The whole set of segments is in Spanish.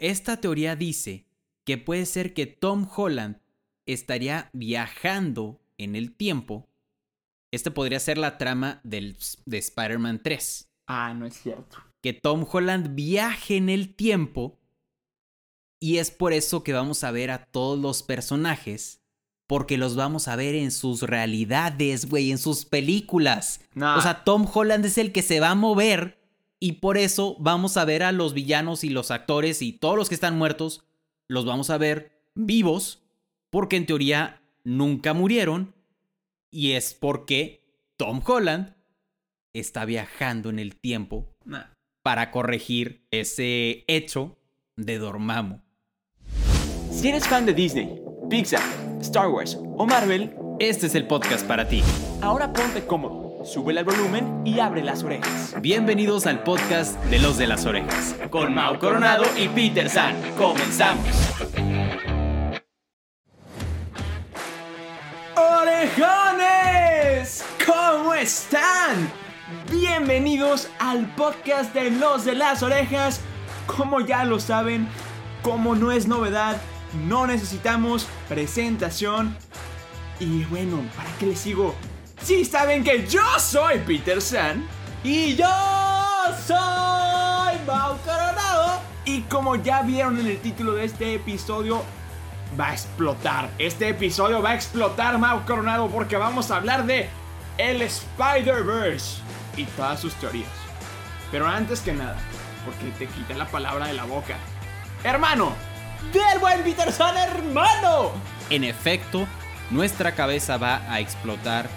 esta teoría dice que puede ser que Tom Holland estaría viajando en el tiempo. Este podría ser la trama del, de Spider-Man 3. Ah, no es cierto. Que Tom Holland viaje en el tiempo. Y es por eso que vamos a ver a todos los personajes. Porque los vamos a ver en sus realidades, güey, en sus películas. Nah. O sea, Tom Holland es el que se va a mover. Y por eso vamos a ver a los villanos y los actores y todos los que están muertos. Los vamos a ver vivos. Porque en teoría nunca murieron. Y es porque Tom Holland está viajando en el tiempo para corregir ese hecho de Dormammu. Si eres fan de Disney, Pixar, Star Wars o Marvel, Este es el podcast para ti. ahora ponte cómodo, sube el volumen y abre las orejas. Bienvenidos al podcast de los de las orejas. Con Mau Coronado y Peter San, comenzamos. ¡Orejones! ¿Cómo están? Bienvenidos al podcast de los de las orejas. Como ya lo saben, como no es novedad, no necesitamos presentación. Y bueno, ¿para qué les sigo? Si saben que yo soy Peter San. Y yo soy Mau Coronado. Y como ya vieron en el título de este episodio, va a explotar. Este episodio va a explotar, Mau Coronado, porque vamos a hablar de el Spider-Verse y todas sus teorías. Pero antes que nada, porque te quité la palabra de la boca. Hermano, del buen Peterson, hermano. En efecto, nuestra cabeza va a explotar.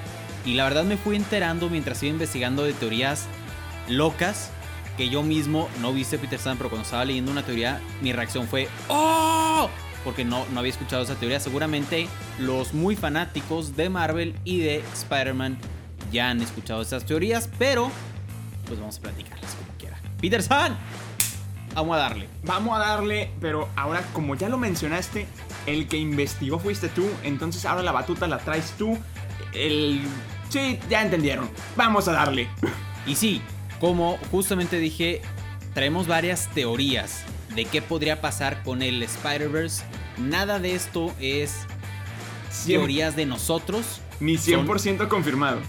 Y la verdad me fui enterando mientras iba investigando de teorías locas que yo mismo no viste Peter San, pero cuando estaba leyendo una teoría, mi reacción fue ¡Oh! Porque no, no había escuchado esa teoría. Seguramente los muy fanáticos de Marvel y de Spider-Man ya han escuchado esas teorías, pero pues vamos a platicarlas como quiera. Peter San, vamos a darle. Vamos a darle, pero ahora como ya lo mencionaste, el que investigó fuiste tú, entonces ahora la batuta la traes tú. El... Sí, ya entendieron. Vamos a darle. Y sí, como justamente dije, traemos varias teorías de qué podría pasar con el Spider-Verse. Nada de esto es teorías de nosotros. Ni 100% confirmado.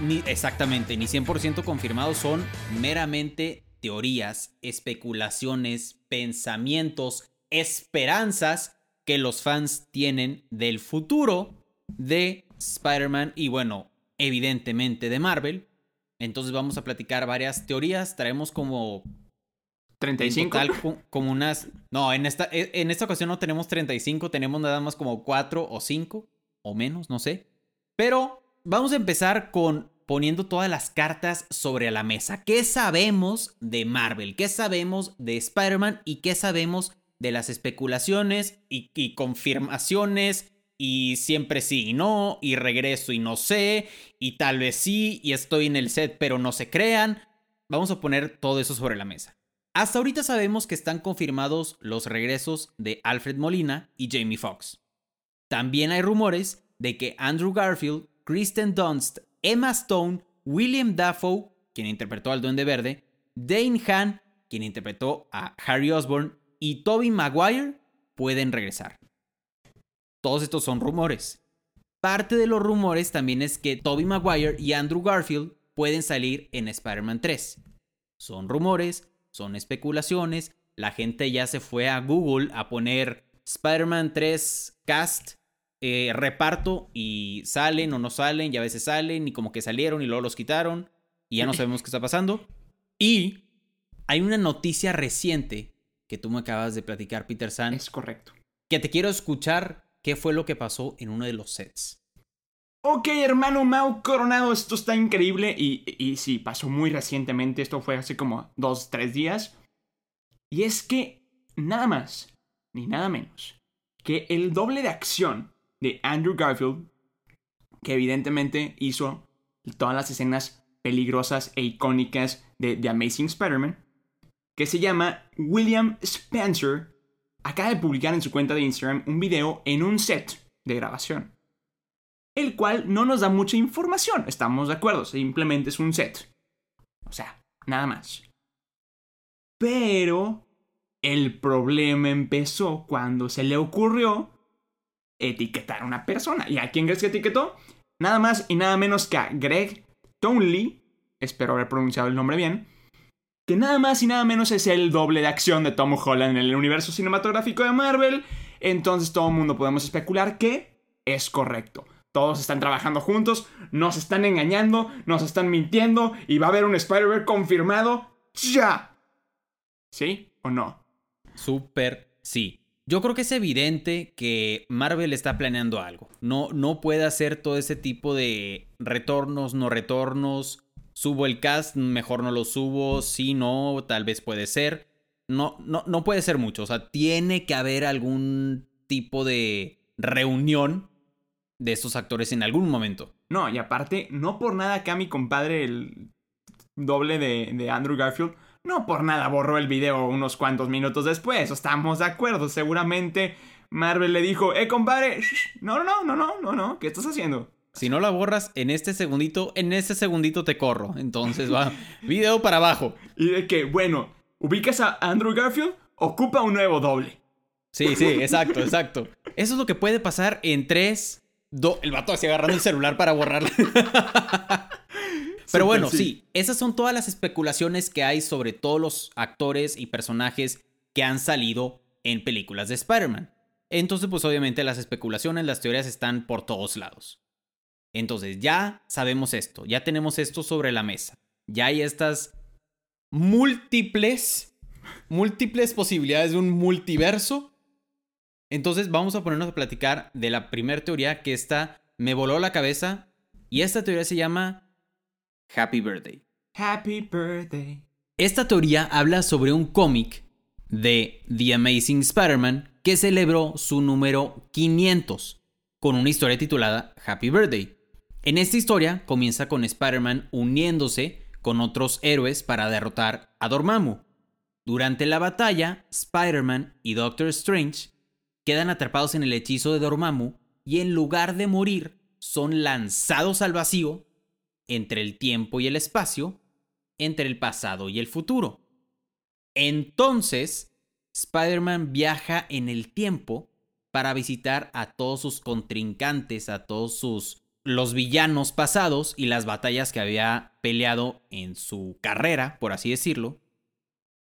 Ni, exactamente, ni 100% confirmados. Son meramente teorías, especulaciones, pensamientos, esperanzas que los fans tienen del futuro de Spider-Man y bueno, evidentemente de Marvel. Entonces vamos a platicar varias teorías. Traemos como 35. En total, co- como unas. No, en esta, e- en esta ocasión no tenemos 35, tenemos nada más como 4 o 5 o menos, no sé. Pero vamos a empezar con poniendo todas las cartas sobre la mesa. ¿Qué sabemos de Marvel? ¿Qué sabemos de Spider-Man? ¿Y qué sabemos de las especulaciones y, y confirmaciones? Y siempre sí y no, y regreso y no sé, y tal vez sí, y estoy en el set pero no se crean. Vamos a poner todo eso sobre la mesa. Hasta ahorita sabemos que están confirmados los regresos de Alfred Molina y Jamie Foxx. También hay rumores de que Andrew Garfield, Kristen Dunst, Emma Stone, William Dafoe, quien interpretó al Duende Verde, Dane Han, quien interpretó a Harry Osborn, y Tobey Maguire pueden regresar. Todos estos son rumores. Parte de los rumores también es que Tobey Maguire y Andrew Garfield pueden salir en Spider-Man 3. Son rumores, son especulaciones. La gente ya se fue a Google a poner Spider-Man 3 cast, eh, reparto y salen o no salen, y a veces salen y como que salieron y luego los quitaron y ya no sabemos qué está pasando. Y hay una noticia reciente que tú me acabas de platicar, Peter San, Es correcto. que te quiero escuchar qué fue lo que pasó en uno de los sets. Ok, hermano Mau Coronado, esto está increíble y, y sí, pasó muy recientemente, esto fue hace como dos, tres días. Y es que nada más, ni nada menos, que el doble de acción de Andrew Garfield, que evidentemente hizo todas las escenas peligrosas e icónicas de The Amazing Spider-Man, que se llama William Spencer, acaba de publicar en su cuenta de Instagram un video en un set de grabación el cual no nos da mucha información, estamos de acuerdo, simplemente es un set. O sea, nada más. Pero El problema empezó cuando se le ocurrió etiquetar a una persona. ¿Y a quién crees que etiquetó? Nada más y nada menos que a Greg Townley, espero haber pronunciado el nombre bien, que nada más y nada menos es el doble de acción de Tom Holland en el universo cinematográfico de Marvel. Entonces todo el mundo podemos especular que es correcto. Todos están trabajando juntos, nos están engañando, nos están mintiendo y va a haber un Spider-Man confirmado ya. ¿Sí o no? Súper sí. Yo creo que es evidente que Marvel está planeando algo. No, no puede hacer todo ese tipo de retornos, no retornos. Subo el cast, mejor no lo subo. Si no, tal vez puede ser. No, no, no puede ser mucho. O sea, tiene que haber algún tipo de reunión de estos actores en algún momento. No, y aparte, no por nada acá mi compadre, el doble de, de Andrew Garfield, no por nada borró el video unos cuantos minutos después. Estamos de acuerdo. Seguramente Marvel le dijo, eh, compadre, no, no, no, no, no, no, ¿qué estás haciendo? Si no la borras en este segundito, en ese segundito te corro. Entonces va, video para abajo. Y de que, bueno, ubicas a Andrew Garfield, ocupa un nuevo doble. Sí, sí, exacto, exacto. Eso es lo que puede pasar en tres... el vato así agarrando el celular para borrarlo. Pero bueno, sí. esas son todas las especulaciones que hay sobre todos los actores y personajes que han salido en películas de Spider-Man. Entonces, pues obviamente las especulaciones, las teorías están por todos lados. Entonces, ya sabemos esto, ya tenemos esto sobre la mesa. Ya hay estas múltiples, múltiples posibilidades de un multiverso. Entonces, vamos a ponernos a platicar de la primera teoría que esta me voló la cabeza. Y esta teoría se llama Happy Birthday. Happy Birthday. Esta teoría habla sobre un cómic de The Amazing Spider-Man que celebró su número 500 con una historia titulada Happy Birthday. En esta historia comienza con Spider-Man uniéndose con otros héroes para derrotar a Dormammu. Durante la batalla, Spider-Man y Doctor Strange quedan atrapados en el hechizo de Dormammu y en lugar de morir, son lanzados al vacío entre el tiempo y el espacio, entre el pasado y el futuro. Entonces, Spider-Man viaja en el tiempo para visitar a todos sus contrincantes, a todos sus los villanos pasados y las batallas que había peleado en su carrera, por así decirlo,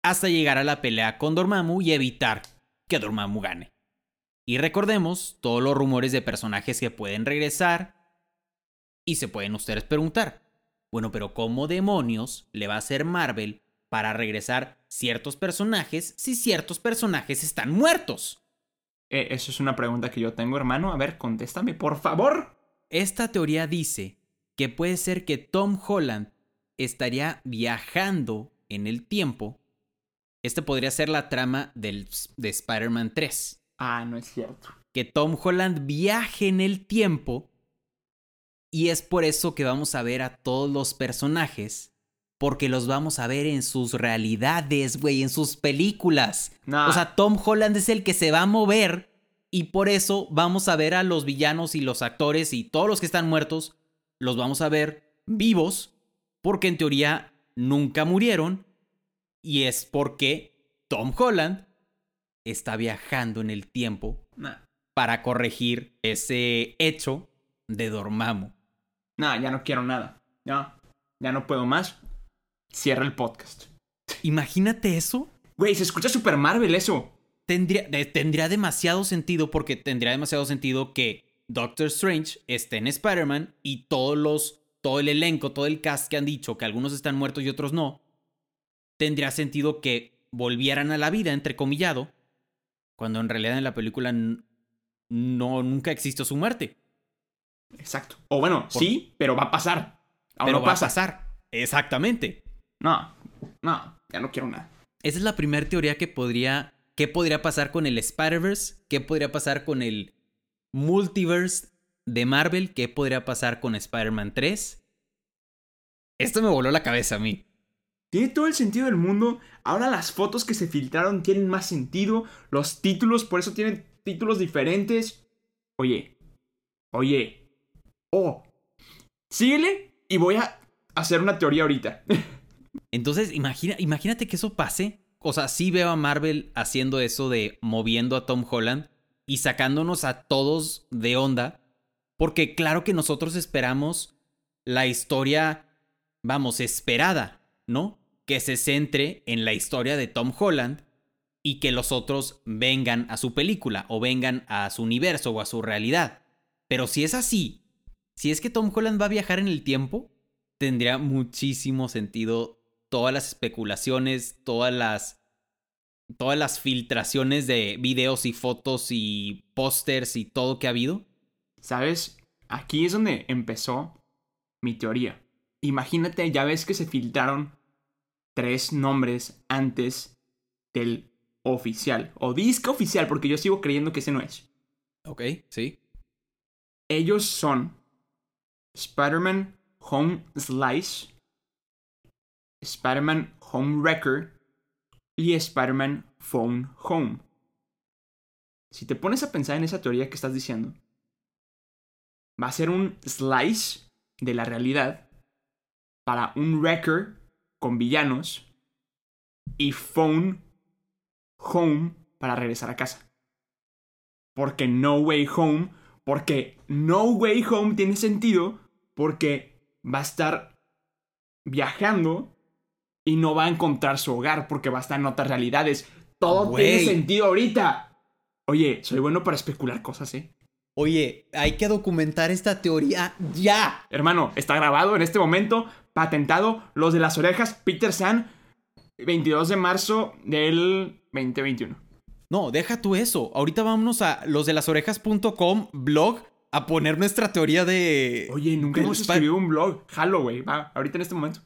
hasta llegar a la pelea con Dormammu y evitar que Dormammu gane. Y recordemos todos los rumores de personajes que pueden regresar, y se pueden ustedes preguntar, bueno, pero ¿cómo demonios le va a hacer Marvel para regresar ciertos personajes si ciertos personajes están muertos? Eh, eso es una pregunta que yo tengo, hermano. A ver, contéstame, por favor. Esta teoría dice que puede ser que Tom Holland estaría viajando en el tiempo. Este podría ser la trama del, de Spider-Man 3. Ah, no es cierto. Que Tom Holland viaje en el tiempo y es por eso que vamos a ver a todos los personajes. Porque los vamos a ver en sus realidades, güey, en sus películas. O sea, Tom Holland es el que se va a mover. Y por eso vamos a ver a los villanos y los actores y todos los que están muertos. Los vamos a ver vivos. Porque en teoría nunca murieron. Y es porque Tom Holland está viajando en el tiempo para corregir ese hecho de Dormammu. No, ya no quiero nada. No, ya no puedo más. Cierra el podcast. Imagínate eso. Güey, se escucha Super Marvel eso. Tendría, tendría demasiado sentido porque tendría demasiado sentido que Doctor Strange esté en Spider-Man y todos los, todo el elenco, todo el cast que han dicho que algunos están muertos y otros no, tendría sentido que volvieran a la vida, entrecomillado, cuando en realidad en la película no, nunca existió su muerte. Exacto. O bueno, sí, pero va a pasar. pero va a pasar. Exactamente. No, no, ya no quiero nada. Esa es la primera teoría que podría. ¿Qué podría pasar con el Spider-Verse? ¿Qué podría pasar con el multiverse de Marvel? ¿Qué podría pasar con Spider-Man 3? Esto me voló la cabeza a mí. Tiene todo el sentido del mundo. Ahora las fotos que se filtraron tienen más sentido. Los títulos, por eso tienen títulos diferentes. Oye, oye, oh, síguele y voy a hacer una teoría ahorita. Entonces, imagina, imagínate que eso pase o sea, sí veo a Marvel haciendo eso de moviendo a Tom Holland y sacándonos a todos de onda, porque claro que nosotros esperamos la historia, vamos, esperada, ¿no? Que se centre en la historia de Tom Holland y que los otros vengan a su película o vengan a su universo o a su realidad. Pero si es así, si es que Tom Holland va a viajar en el tiempo, tendría muchísimo sentido todas las especulaciones, todas las todas las filtraciones de videos y fotos y pósters y todo que ha habido. ¿Sabes? Aquí es donde empezó mi teoría. Imagínate, ya ves que se filtraron tres nombres antes del oficial. O disco oficial, porque yo sigo creyendo que ese no es. Ok, sí. Ellos son Spider-Man Home Slice, Spider-Man Home Wrecker y Spider-Man Phone Home. Si te pones a pensar en esa teoría que estás diciendo, va a ser un slice de la realidad para un wrecker con villanos y phone home para regresar a casa. Porque No Way Home, porque No Way Home tiene sentido porque va a estar viajando y no va a encontrar su hogar porque va a estar en otras realidades. Todo tiene sentido ahorita. Oye, soy bueno para especular cosas, ¿eh? Oye, hay que documentar esta teoría ya. Hermano, está grabado en este momento, patentado, los de las orejas, Peter San, 22 de marzo del 2021. No, deja tú eso. Ahorita vámonos a losdelasorejas.com blog a poner nuestra teoría de... Oye, nunca hemos escrito un blog. Güey. Va, ahorita en este momento.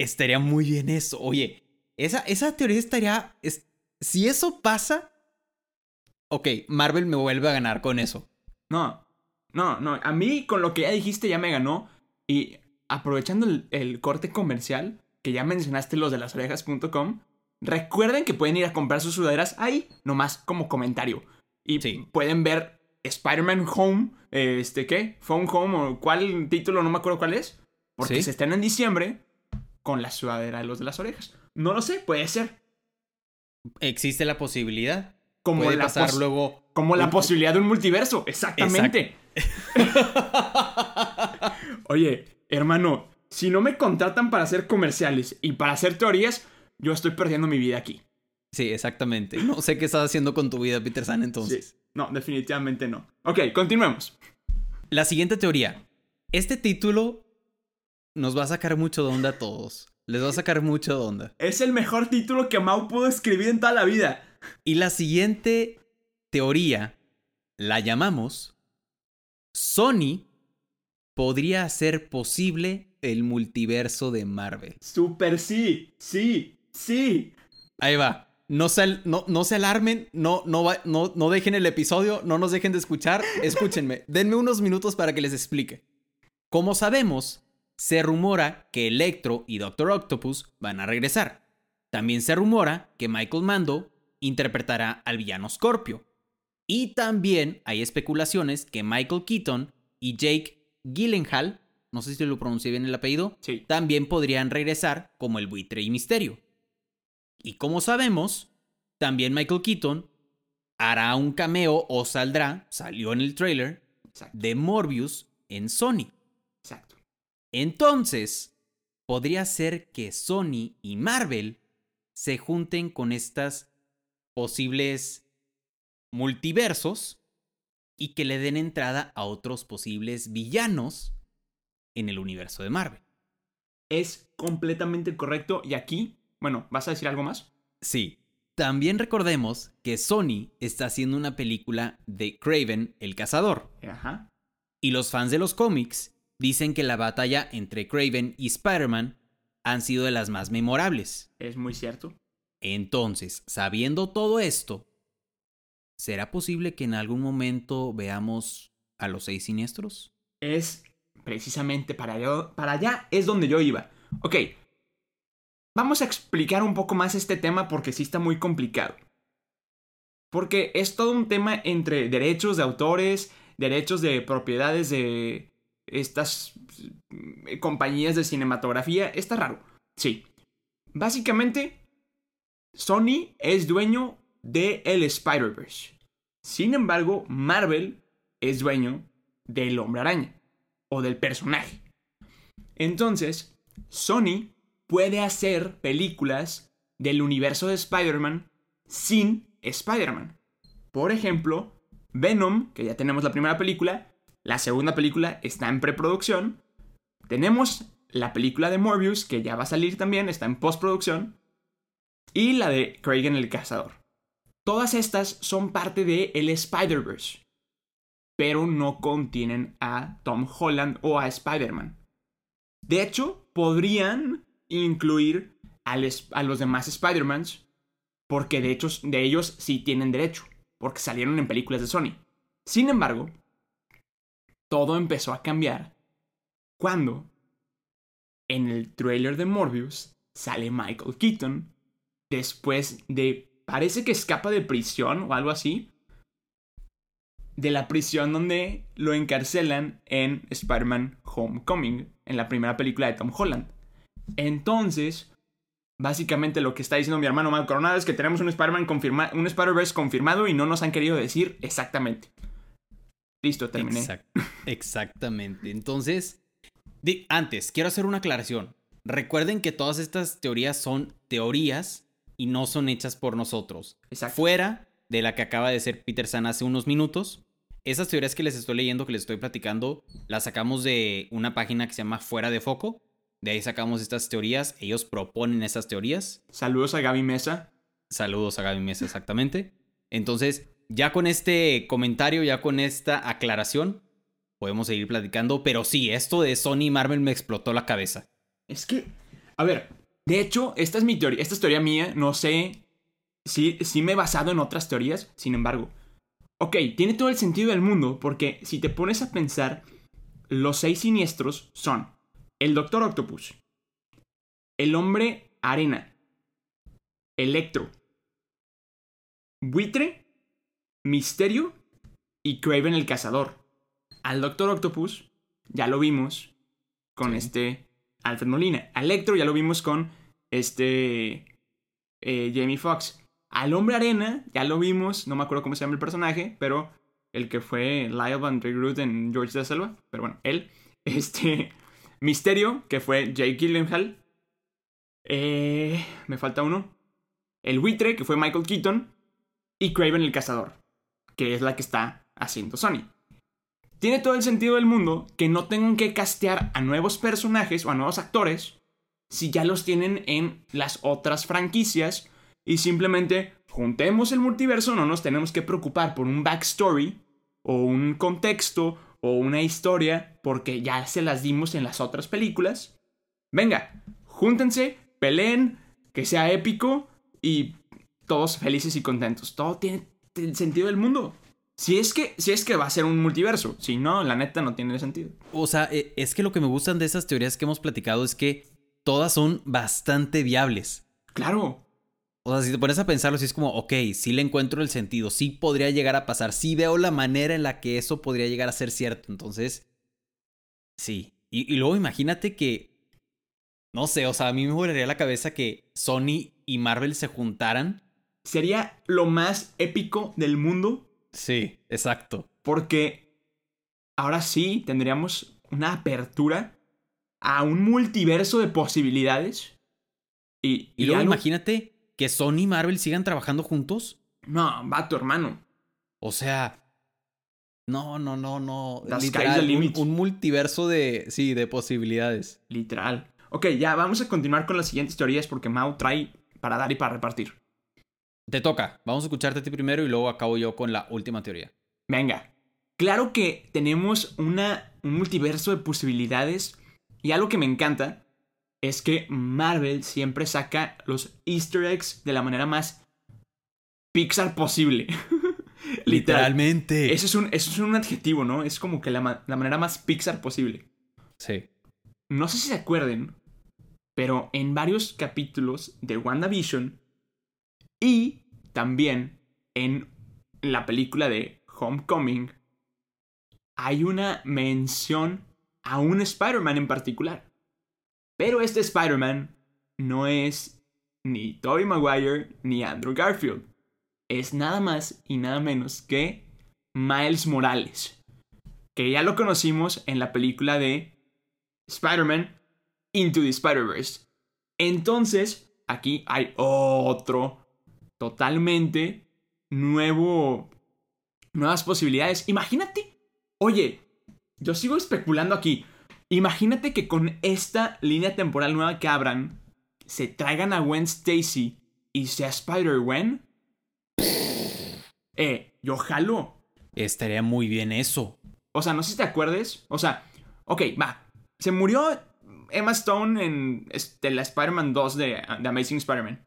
Estaría muy bien eso. Oye, esa, esa teoría estaría... es- si eso pasa... Ok, Marvel me vuelve a ganar con eso. No, no, no. A mí, con lo que ya dijiste, ya me ganó. Y aprovechando el, el corte comercial, que ya mencionaste los de las orejas.com, recuerden que pueden ir a comprar sus sudaderas ahí, nomás como comentario. Y Sí. pueden ver Spider-Man Home, este, ¿qué? Phone Home, o cuál título, no me acuerdo cuál es. Porque Sí. se están en diciembre con la sudadera de los de las orejas. No lo sé, puede ser. Existe la posibilidad. Como Puede la, pasar luego... como la un- posibilidad de un multiverso. Exactamente. Oye, hermano, si no me contratan para hacer comerciales y para hacer teorías, yo estoy perdiendo mi vida aquí. Sí, exactamente. No sé qué estás haciendo con tu vida, Peter San, entonces. Sí. No, definitivamente no. Ok, continuemos. La siguiente teoría. Este título nos va a sacar mucho de onda a todos. Les va a sacar mucho de onda. Es el mejor título que Mau pudo escribir en toda la vida. Y la siguiente teoría la llamamos Sony podría hacer posible el multiverso de Marvel. Super sí, sí, sí. Ahí va. No se, no, no se alarmen, no, no, va- no, no dejen el episodio, no nos dejen de escuchar. Escúchenme, denme unos minutos para que les explique. Como sabemos, se rumora que Electro y Doctor Octopus van a regresar. También se rumora que Michael Mando interpretará al villano Scorpio. Y también hay especulaciones que Michael Keaton y Jake Gyllenhaal, no sé si lo pronuncié bien el apellido, Sí. también podrían regresar como el buitre y misterio. Y como sabemos, también Michael Keaton hará un cameo o saldrá, salió en el trailer, Exacto, de Morbius en Sony. Entonces, podría ser que Sony y Marvel se junten con estas posibles multiversos y que le den entrada a otros posibles villanos en el universo de Marvel. Es completamente correcto. Y aquí, bueno, ¿vas a decir algo más? Sí. También recordemos que Sony está haciendo una película de Craven el Cazador. Ajá. Y los fans de los cómics dicen que la batalla entre Craven y Spider-Man han sido de las más memorables. Es muy cierto. Entonces, sabiendo todo esto, ¿será posible que en algún momento veamos a los seis siniestros? es precisamente para allá, para allá es donde yo iba. Ok, vamos a explicar un poco más este tema porque sí está muy complicado. Porque es todo un tema entre derechos de autores, derechos de propiedades de estas mm, compañías de cinematografía. Está raro. Sí. Básicamente, Sony es dueño de el Spider-Verse. Sin embargo, Marvel es dueño del Hombre Araña o del personaje. Entonces, Sony puede hacer películas del universo de Spider-Man sin Spider-Man. Por ejemplo, Venom, que ya tenemos la primera película, la segunda película está en preproducción. Tenemos la película de Morbius, que ya va a salir también, está en postproducción. Y la de Craig en el Cazador. Todas estas son parte de el Spider-Verse, pero no contienen a Tom Holland o a Spider-Man. De hecho, podrían incluir a, los demás Spider-Mans, porque de hecho de ellos sí tienen derecho, porque salieron en películas de Sony. Sin embargo, todo empezó a cambiar cuando en el trailer de Morbius sale Michael Keaton después de parece que escapa de prisión o algo así de la prisión donde lo encarcelan en Spider-Man Homecoming, en la primera película de Tom Holland. Entonces, básicamente lo que está diciendo mi hermano Mal Coronado es que tenemos un Spider-Man un Spider-Verse confirmado y no nos han querido decir exactamente. Listo, terminé. exactamente. Entonces, antes, quiero hacer una aclaración. Recuerden que todas estas teorías son teorías y no son hechas por nosotros. Fuera de la que acaba de ser Peter San hace unos minutos, esas teorías que les estoy leyendo, que les estoy platicando, las sacamos de una página que se llama Fuera de Foco. De ahí sacamos estas teorías. Ellos proponen esas teorías. Saludos a Gaby Mesa. Saludos a Gaby Mesa, exactamente. Entonces, ya con este comentario, ya con esta aclaración, podemos seguir platicando. Pero sí, esto de Sony y Marvel me explotó la cabeza. Es que, a ver, de hecho, esta es mi teoría, esta es teoría mía, no sé si, si me he basado en otras teorías, sin embargo. Ok, tiene todo el sentido del mundo, porque si te pones a pensar, los seis siniestros son el Doctor Octopus, el Hombre Arena, Electro, Buitre, Misterio y Craven el Cazador. Al Doctor Octopus ya lo vimos con este Alfred Molina. A Electro ya lo vimos con este eh, Jamie Foxx. Al Hombre Arena ya lo vimos, no me acuerdo cómo se llama el personaje, pero el que fue Lyle Van Root en George de Selva, pero bueno, él. Este Misterio, que fue Jake Gyllenhaal. Eh, me falta uno. El buitre, que fue Michael Keaton y Craven el Cazador, que es la que está haciendo Sony. Tiene todo el sentido del mundo que no tengan que castear a nuevos personajes o a nuevos actores si ya los tienen en las otras franquicias y simplemente juntemos el multiverso, no nos tenemos que preocupar por un backstory o un contexto o una historia porque ya se las dimos en las otras películas. Venga, júntense, peleen, que sea épico y todos felices y contentos. Todo tiene el sentido del mundo. Si es que, si es que va a ser un multiverso, si no, la neta no tiene sentido. O sea, e, es que lo que me gustan de esas teorías que hemos platicado es que todas son bastante viables. Claro. O sea, si te pones a pensarlo, si es como, ok, sí le encuentro el sentido, sí podría llegar a pasar, sí veo la manera en la que eso podría llegar a ser cierto. Entonces, sí. Y, y luego imagínate que, no sé, o sea, a mí me volaría la cabeza que Sony y Marvel se juntaran sería lo más épico del mundo. Sí, exacto. Porque ahora sí tendríamos una apertura a un multiverso de posibilidades. Y, y, luego imagínate que Sony y Marvel sigan trabajando juntos. No, va tu hermano. O sea, no, no, no, no. Literal, un, un, multiverso de, sí, de posibilidades. Literal. Ok, ya vamos a continuar con las siguientes teorías porque Mao trae para dar y para repartir. Te toca. Vamos a escucharte a ti primero y luego acabo yo con la última teoría. Venga. Claro que tenemos una, un multiverso de posibilidades y algo que me encanta es que Marvel siempre saca los easter eggs de la manera más Pixar posible. Literalmente. Eso es, un, eso es un adjetivo, ¿no? Es como que la, la manera más Pixar posible. Sí. No sé si se acuerden, pero en varios capítulos de WandaVision y también en la película de Homecoming hay una mención a un Spider-Man en particular. Pero este Spider-Man no es ni Tobey Maguire ni Andrew Garfield. Es nada más y nada menos que Miles Morales, que ya lo conocimos en la película de Spider-Man Into the Spider-Verse. Entonces, aquí hay otro totalmente nuevo, nuevas posibilidades. Imagínate, oye, yo sigo especulando aquí. Imagínate que con esta línea temporal nueva que abran, se traigan a Gwen Stacy y sea Spider-Gwen. Eh, yo jalo. Estaría muy bien eso. O sea, no sé si te acuerdes. O sea, ok, va. Se murió Emma Stone en este, la Spider-Man 2 de The Amazing Spider-Man.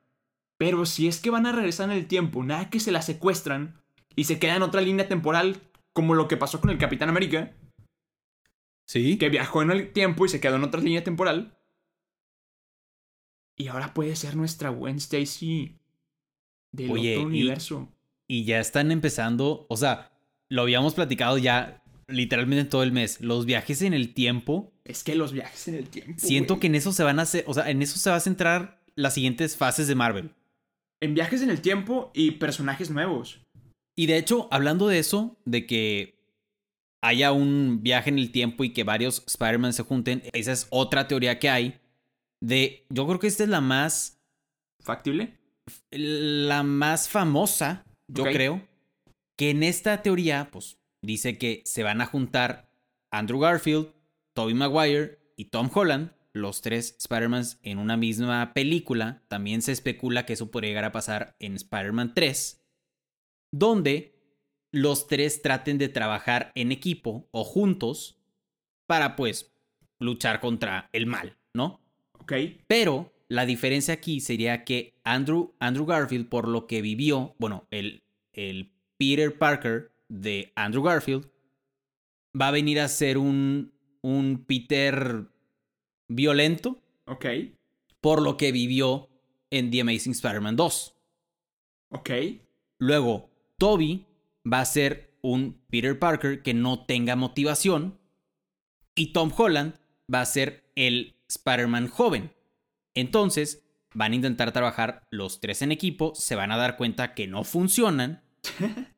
Pero si es que van a regresar en el tiempo, nada que se la secuestran y se queda en otra línea temporal, como lo que pasó con el Capitán América. Sí. Que viajó en el tiempo y se quedó en otra línea temporal. Y ahora puede ser nuestra Gwen Stacy del Oye, otro universo. Y ya están empezando, o sea, lo habíamos platicado ya literalmente todo el mes. Los viajes en el tiempo, Es que los viajes en el tiempo. siento que en eso se van a hacer, o sea, en eso se va a centrar las siguientes fases de Marvel. En viajes en el tiempo y personajes nuevos. Y de hecho, hablando de eso, de que haya un viaje en el tiempo y que varios Spider-Man se junten, esa es otra teoría que hay. De, yo creo que esta es la más, ¿Factible? la más famosa, yo creo. Que en esta teoría, pues, dice que se van a juntar Andrew Garfield, Tobey Maguire y Tom Holland, los tres Spider-Mans en una misma película. También se especula que eso podría llegar a pasar en Spider-Man 3, donde los tres traten de trabajar en equipo o juntos para, pues, luchar contra el mal, ¿no? Ok. Pero la diferencia aquí sería que Andrew, Andrew Garfield, por lo que vivió, bueno, el, el Peter Parker de Andrew Garfield, va a venir a ser un, un Peter violento Ok. por lo que vivió en The Amazing Spider-Man 2. Ok. Luego, Toby va a ser un Peter Parker que no tenga motivación. Y Tom Holland va a ser el Spider-Man joven. Entonces, van a intentar trabajar los tres en equipo, se van a dar cuenta que no funcionan.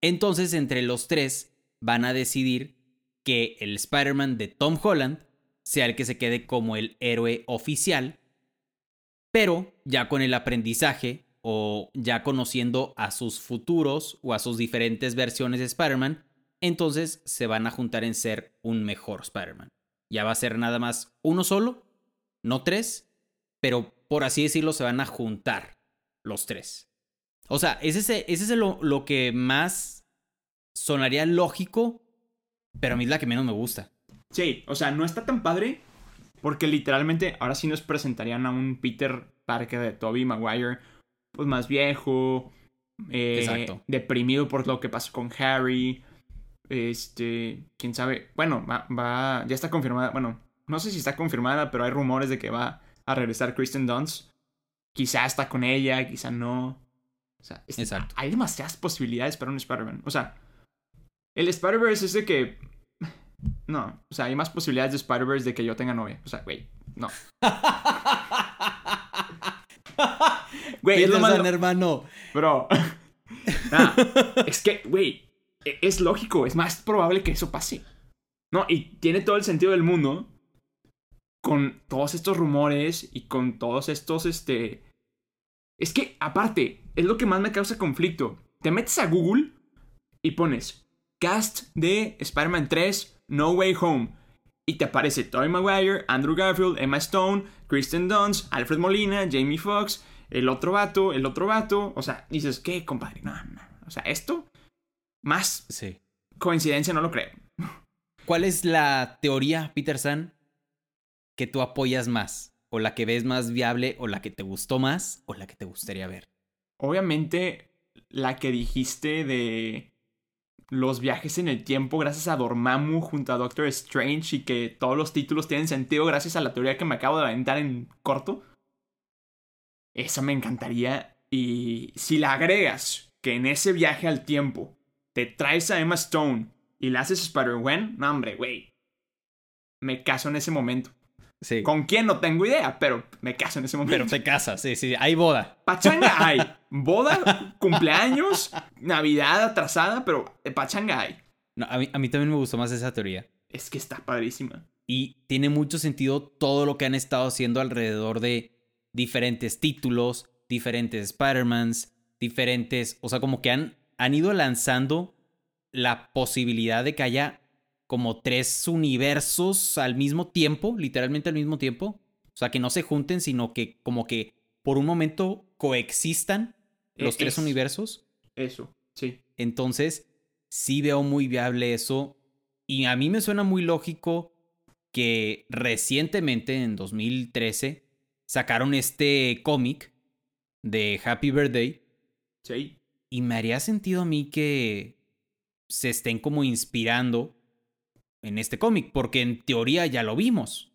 Entonces, entre los tres, van a decidir que el Spider-Man de Tom Holland sea el que se quede como el héroe oficial, pero ya con el aprendizaje o ya conociendo a sus futuros o a sus diferentes versiones de Spider-Man, entonces se van a juntar en ser un mejor Spider-Man. Ya va a ser nada más uno solo, no tres, pero por así decirlo se van a juntar los tres. O sea, ese es, ese es lo, lo que más sonaría lógico, pero a mí es la que menos me gusta. Sí, o sea, no está tan padre porque literalmente ahora sí nos presentarían a un Peter Parker de Tobey Maguire, pues más viejo, eh, Exacto. deprimido por lo que pasó con Harry, este, quién sabe, bueno, va, va, ya está confirmada, bueno, no sé si está confirmada, pero hay rumores de que va a regresar Kristen Dunst, quizá está con ella, quizá no, o sea, es- Exacto. hay demasiadas posibilidades para un Spider-Man, o sea, el Spider-Verse es de que no, o sea, hay más posibilidades de Spider-Verse de que yo tenga novia. O sea, güey, no. Güey, es lo malo. hermano. Bro. Nah, es que, güey, e- es lógico, es más probable que eso pase. No, y tiene todo el sentido del mundo con todos estos rumores y con todos estos, este... Es que, aparte, es lo que más me causa conflicto. Te metes a Google y pones cast de Spider-Man 3 No Way Home. Y te aparece Tobey Maguire, Andrew Garfield, Emma Stone, Kristen Dunst, Alfred Molina, Jamie Foxx, el otro vato, el otro vato. O sea, dices, ¿qué, compadre? No, no. O sea, esto, más Sí. coincidencia no lo creo. ¿Cuál es la teoría, Peter San, que tú apoyas más? ¿O la que ves más viable? ¿O la que te gustó más? ¿O la que te gustaría ver? Obviamente, la que dijiste de los viajes en el tiempo gracias a Dormammu junto a Doctor Strange y que todos los títulos tienen sentido gracias a la teoría que me acabo de aventar en corto. Esa me encantaría. Y si la agregas que en ese viaje al tiempo te traes a Emma Stone y la haces Spider-Gwen, no hombre, güey. Me caso en ese momento. Sí. ¿Con quién? No tengo idea, pero me caso en ese momento. Pero te casas, sí, sí. Hay boda. Pachanga hay. Boda, cumpleaños, Navidad atrasada, pero pachanga hay. No, a, mí, a mí también me gustó más esa teoría. Es que está padrísima. Y tiene mucho sentido todo lo que han estado haciendo alrededor de diferentes títulos, diferentes Spider-Mans, diferentes. O sea, como que han, han ido lanzando la posibilidad de que haya como tres universos al mismo tiempo, literalmente al mismo tiempo. O sea, que no se junten, sino que como que por un momento coexistan los E- tres es- universos. Eso, sí. Entonces, sí veo muy viable eso. Y a mí me suena muy lógico que recientemente, en 2013, sacaron este cómic de Happy Birthday. Sí. Y me haría sentido a mí que se estén como inspirando en este cómic, porque en teoría ya lo vimos.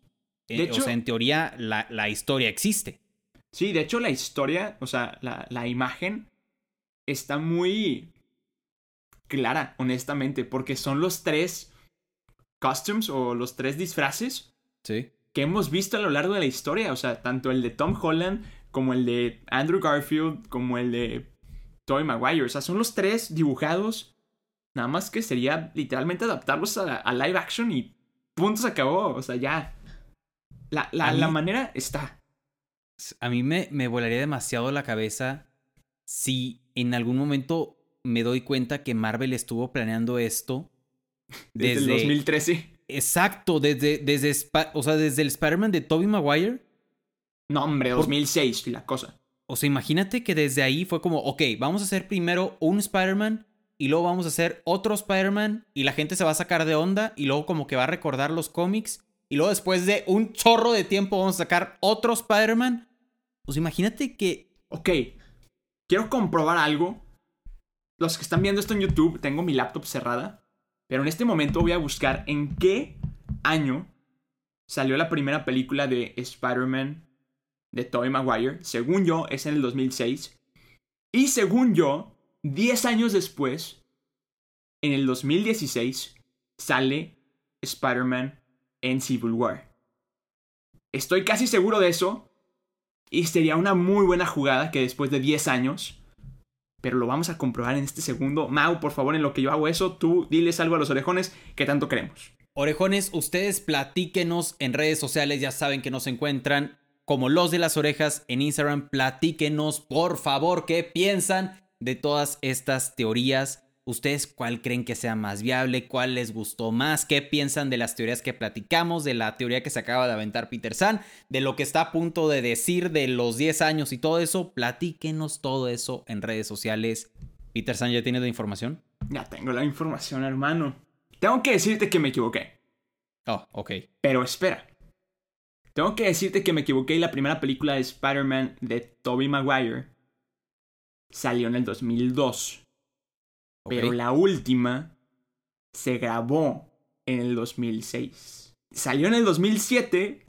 Eh, De o hecho- sea, en teoría la, la historia existe. Sí, de hecho la historia, o sea, la, la imagen está muy clara, honestamente, porque son los tres costumes o los tres disfraces Sí. que hemos visto a lo largo de la historia. O sea, tanto el de Tom Holland como el de Andrew Garfield como el de Tobey Maguire. O sea, son los tres dibujados. Nada más que sería literalmente adaptarlos a, a live action y punto se acabó. O sea, ya. La, la, la mí- manera está. A mí me, me volaría demasiado la cabeza si en algún momento me doy cuenta que Marvel estuvo planeando esto Desde, desde... el 2013. Exacto, desde, desde, o sea, desde el Spider-Man de Tobey Maguire. No, hombre, Por- 2006 y la cosa. O sea, imagínate que desde ahí fue como, ok, vamos a hacer primero un Spider-Man y luego vamos a hacer otro Spider-Man y la gente se va a sacar de onda y luego como que va a recordar los cómics y luego después de un chorro de tiempo vamos a sacar otro Spider-Man. Pues imagínate que... Ok, quiero comprobar algo. Los que están viendo esto en YouTube, tengo mi laptop cerrada. Pero en este momento voy a buscar en qué año salió la primera película de Spider-Man de Tobey Maguire. Según yo, es en el 2006. Y según yo, 10 años después, en el 2016, sale Spider-Man en Civil War. Estoy casi seguro de eso. Y sería una muy buena jugada que después de 10 años. Pero lo vamos a comprobar en este segundo. Mau, por favor, en lo que yo hago eso, tú diles algo a los orejones que tanto queremos. Orejones, ustedes platíquenos en redes sociales, ya saben que nos encuentran como los de las orejas en Instagram. Platíquenos, por favor, qué piensan de todas estas teorías. ¿Ustedes cuál creen que sea más viable? ¿Cuál les gustó más? ¿Qué piensan de las teorías que platicamos? De la teoría que se acaba de aventar Peter San, de lo que está a punto de decir de los 10 años y todo eso. Platíquenos todo eso en redes sociales. Peter San, ¿ya tiene la información? Ya tengo la información, hermano. Tengo que decirte que me equivoqué. Oh, ok. Pero espera. Tengo que decirte que me equivoqué y la primera película de Spider-Man de Tobey Maguire salió en el 2002. ok. Pero la última se grabó en el 2006. Salió en el 2007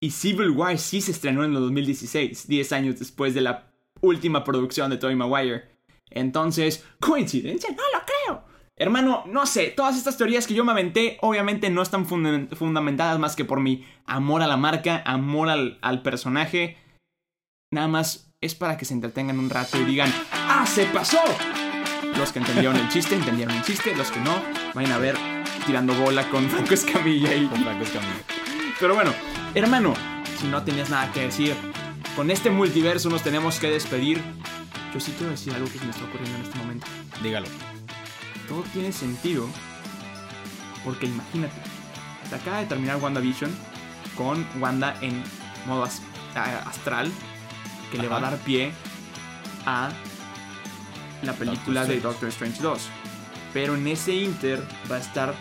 y Civil War sí se estrenó en el 2016, 10 años después de la última producción de Tobey Maguire. Entonces, ¿coincidencia? No lo creo. Hermano, no sé, todas estas teorías que yo me aventé obviamente no están funda- fundamentadas más que por mi amor a la marca, amor al, al personaje. Nada más es para que se entretengan un rato y digan, ¡Ah, se pasó! Los que entendieron el chiste, entendieron el chiste. Los que no, vayan a ver tirando bola con Franco Escamilla y... Con Franco Escamilla. Pero bueno, hermano, si no tenías nada que decir, con este multiverso nos tenemos que despedir. Yo sí quiero decir algo que se me está ocurriendo en este momento. Dígalo. Todo tiene sentido porque imagínate, se acaba de terminar WandaVision con Wanda en modo astral que le va a dar pie a la película de. Doctor Strange 2. Pero en ese inter va a estar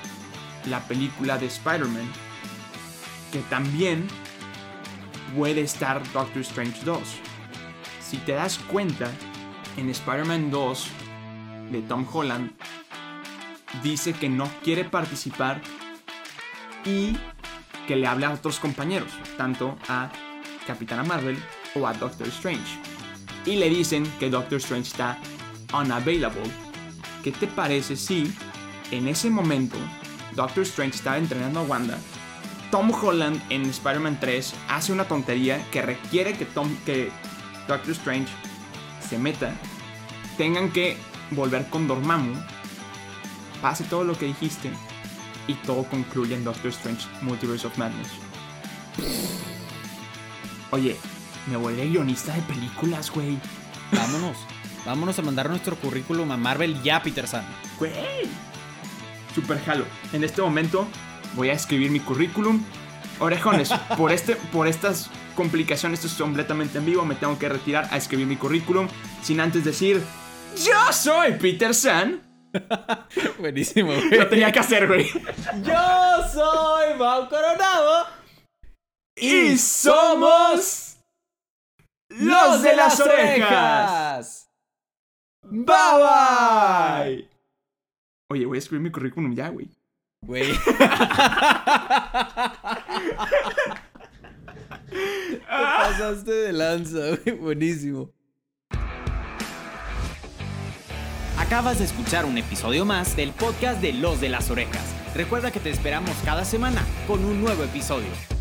la película de Spider-Man que también puede estar Doctor Strange 2. Si te das cuenta, en Spider-Man 2 de Tom Holland dice que no quiere participar y que le hable a otros compañeros, tanto a Capitana Marvel o a Doctor Strange. Y le dicen que Doctor Strange está unavailable. ¿Qué te parece si en ese momento Doctor Strange estaba entrenando a Wanda Tom Holland en Spider-Man 3 hace una tontería que requiere que, Tom, que Doctor Strange se meta, tengan que volver con Dormammu, pase todo lo que dijiste y todo concluye en Doctor Strange Multiverse of Madness. Oye, me volví guionista de películas, güey. Vámonos. Vámonos a mandar nuestro currículum a Marvel ya, Peter San. Güey. Super jalo. En este momento voy a escribir mi currículum. Orejones, por, este, por estas complicaciones, esto es completamente en vivo, me tengo que retirar a escribir mi currículum sin antes decir, yo soy Peter San. Buenísimo, güey. Lo tenía que hacer, güey. Yo soy Mau Coronado. Y somos los de las orejas. Bye bye. Oye, voy a escribir mi currículum ya, güey. Güey. Te pasaste de lanza, güey. Buenísimo. Acabas de escuchar un episodio más del podcast de Los de las Orejas. Recuerda que te esperamos cada semana con un nuevo episodio.